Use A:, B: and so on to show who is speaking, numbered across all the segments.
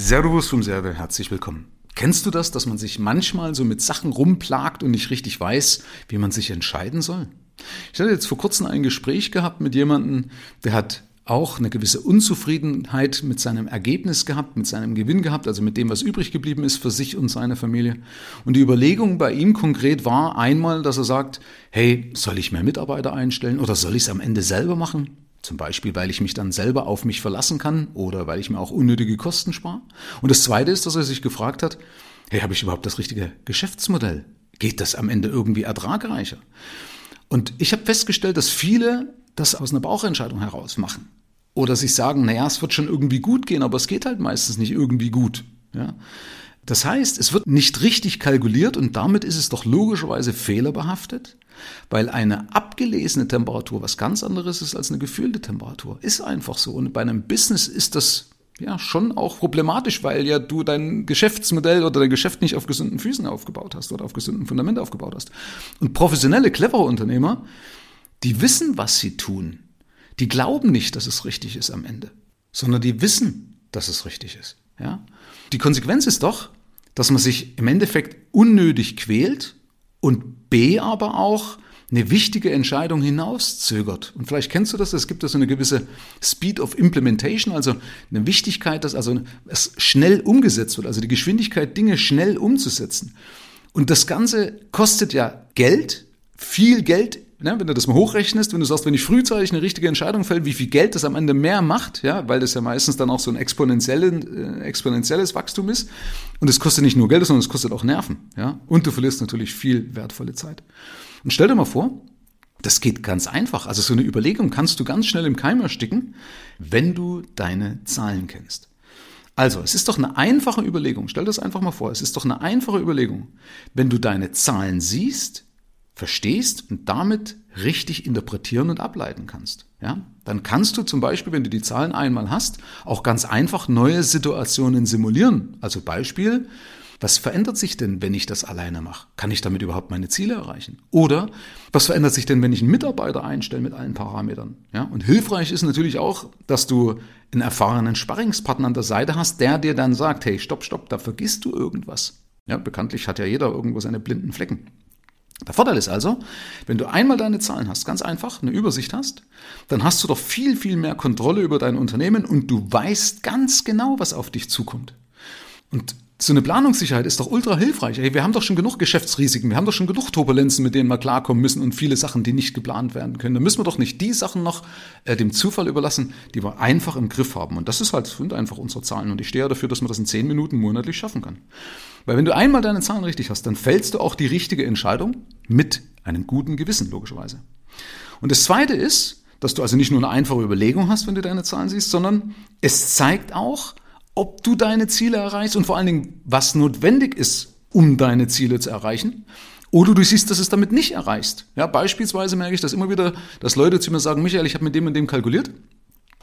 A: Servus vom Serve, herzlich willkommen. Kennst du das, dass man sich manchmal so mit Sachen rumplagt und nicht richtig weiß, wie man sich entscheiden soll? Ich hatte jetzt vor kurzem ein Gespräch gehabt mit jemandem, der hat auch eine gewisse Unzufriedenheit mit seinem Ergebnis gehabt, mit seinem Gewinn gehabt, also mit dem, was übrig geblieben ist für sich und seine Familie. Und die Überlegung bei ihm konkret war einmal, dass er sagt, hey, soll ich mehr Mitarbeiter einstellen oder soll ich es am Ende selber machen? Zum Beispiel, weil ich mich dann selber auf mich verlassen kann oder weil ich mir auch unnötige Kosten spare. Und das Zweite ist, dass er sich gefragt hat, hey, habe ich überhaupt das richtige Geschäftsmodell? Geht das am Ende irgendwie ertragreicher? Und ich habe festgestellt, dass viele das aus einer Bauchentscheidung heraus machen. Oder sich sagen, naja, es wird schon irgendwie gut gehen, aber es geht halt meistens nicht irgendwie gut. Ja? Das heißt, es wird nicht richtig kalkuliert und damit ist es doch logischerweise fehlerbehaftet, weil eine abgelesene Temperatur was ganz anderes ist als eine gefühlte Temperatur. Ist einfach so. Und bei einem Business ist das ja schon auch problematisch, weil ja du dein Geschäftsmodell oder dein Geschäft nicht auf gesunden Füßen aufgebaut hast oder auf gesunden Fundament aufgebaut hast. Und professionelle, clevere Unternehmer, die wissen, was sie tun. Die glauben nicht, dass es richtig ist am Ende, sondern die wissen, dass es richtig ist. Ja? Die Konsequenz ist doch, dass man sich im Endeffekt unnötig quält und B aber auch eine wichtige Entscheidung hinauszögert. Und vielleicht kennst du das, es gibt da so eine gewisse Speed of Implementation, also eine Wichtigkeit, dass also es schnell umgesetzt wird, also die Geschwindigkeit, Dinge schnell umzusetzen. Und das Ganze kostet ja Geld, viel Geld Ne, wenn du das mal hochrechnest, wenn du sagst, wenn ich frühzeitig eine richtige Entscheidung fällt, wie viel Geld das am Ende mehr macht, ja, weil das ja meistens dann auch so ein exponentielles, äh, exponentielles Wachstum ist. Und es kostet nicht nur Geld, sondern es kostet auch Nerven, ja. Und du verlierst natürlich viel wertvolle Zeit. Und stell dir mal vor, das geht ganz einfach. Also so eine Überlegung kannst du ganz schnell im Keim ersticken, wenn du deine Zahlen kennst. Also, es ist doch eine einfache Überlegung. Stell das einfach mal vor. Es ist doch eine einfache Überlegung. Wenn du deine Zahlen siehst, verstehst und damit richtig interpretieren und ableiten kannst. Ja? Dann kannst du zum Beispiel, wenn du die Zahlen einmal hast, auch ganz einfach neue Situationen simulieren. Also Beispiel, was verändert sich denn, wenn ich das alleine mache? Kann ich damit überhaupt meine Ziele erreichen? Oder was verändert sich denn, wenn ich einen Mitarbeiter einstelle mit allen Parametern? Ja? Und hilfreich ist natürlich auch, dass du einen erfahrenen Sparringspartner an der Seite hast, der dir dann sagt, hey, stopp, stopp, da vergisst du irgendwas. Ja, bekanntlich hat ja jeder irgendwo seine blinden Flecken. Der Vorteil ist also, wenn du einmal deine Zahlen hast, ganz einfach, eine Übersicht hast, dann hast du doch viel, viel mehr Kontrolle über dein Unternehmen und du weißt ganz genau, was auf dich zukommt. Und so eine Planungssicherheit ist doch ultra hilfreich. Ey, wir haben doch schon genug Geschäftsrisiken, wir haben doch schon genug Turbulenzen, mit denen wir klarkommen müssen und viele Sachen, die nicht geplant werden können. Da müssen wir doch nicht die Sachen noch äh, dem Zufall überlassen, die wir einfach im Griff haben. Und das ist halt sind einfach unsere Zahlen. Und ich stehe ja dafür, dass man das in zehn Minuten monatlich schaffen kann. Weil wenn du einmal deine Zahlen richtig hast, dann fällst du auch die richtige Entscheidung mit einem guten Gewissen, logischerweise. Und das Zweite ist, dass du also nicht nur eine einfache Überlegung hast, wenn du deine Zahlen siehst, sondern es zeigt auch, ob du deine Ziele erreichst und vor allen Dingen, was notwendig ist, um deine Ziele zu erreichen. Oder du siehst, dass es damit nicht erreichst. Ja, beispielsweise merke ich das immer wieder, dass Leute zu mir sagen, Michael, ich habe mit dem und dem kalkuliert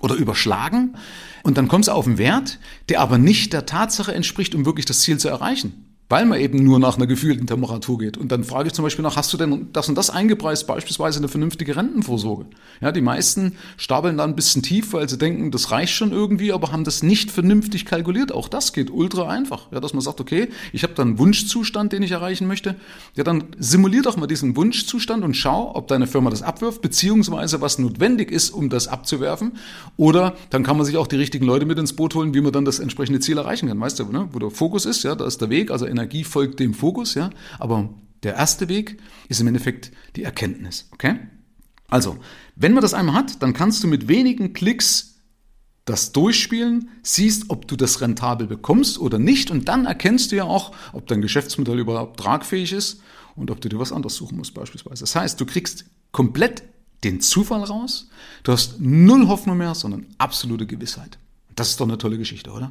A: oder überschlagen und dann kommst du auf einen Wert, der aber nicht der Tatsache entspricht, um wirklich das Ziel zu erreichen weil man eben nur nach einer gefühlten Temperatur geht. Und dann frage ich zum Beispiel nach, hast du denn das und das eingepreist, beispielsweise eine vernünftige Rentenvorsorge? Ja, die meisten stapeln dann ein bisschen tief, weil sie denken, das reicht schon irgendwie, aber haben das nicht vernünftig kalkuliert. Auch das geht ultra einfach. Ja, dass man sagt, okay, ich habe da einen Wunschzustand, den ich erreichen möchte. Ja, dann simulier doch mal diesen Wunschzustand und schau, ob deine Firma das abwirft, beziehungsweise was notwendig ist, um das abzuwerfen. Oder dann kann man sich auch die richtigen Leute mit ins Boot holen, wie man dann das entsprechende Ziel erreichen kann. Weißt du, ne? wo der Fokus ist, ja, da ist der Weg, also Energie folgt dem Fokus, ja. Aber der erste Weg ist im Endeffekt die Erkenntnis, okay? Also, wenn man das einmal hat, dann kannst du mit wenigen Klicks das durchspielen, siehst, ob du das rentabel bekommst oder nicht und dann erkennst du ja auch, ob dein Geschäftsmodell überhaupt tragfähig ist und ob du dir was anderes suchen musst beispielsweise. Das heißt, du kriegst komplett den Zufall raus, du hast null Hoffnung mehr, sondern absolute Gewissheit. Das ist doch eine tolle Geschichte, oder?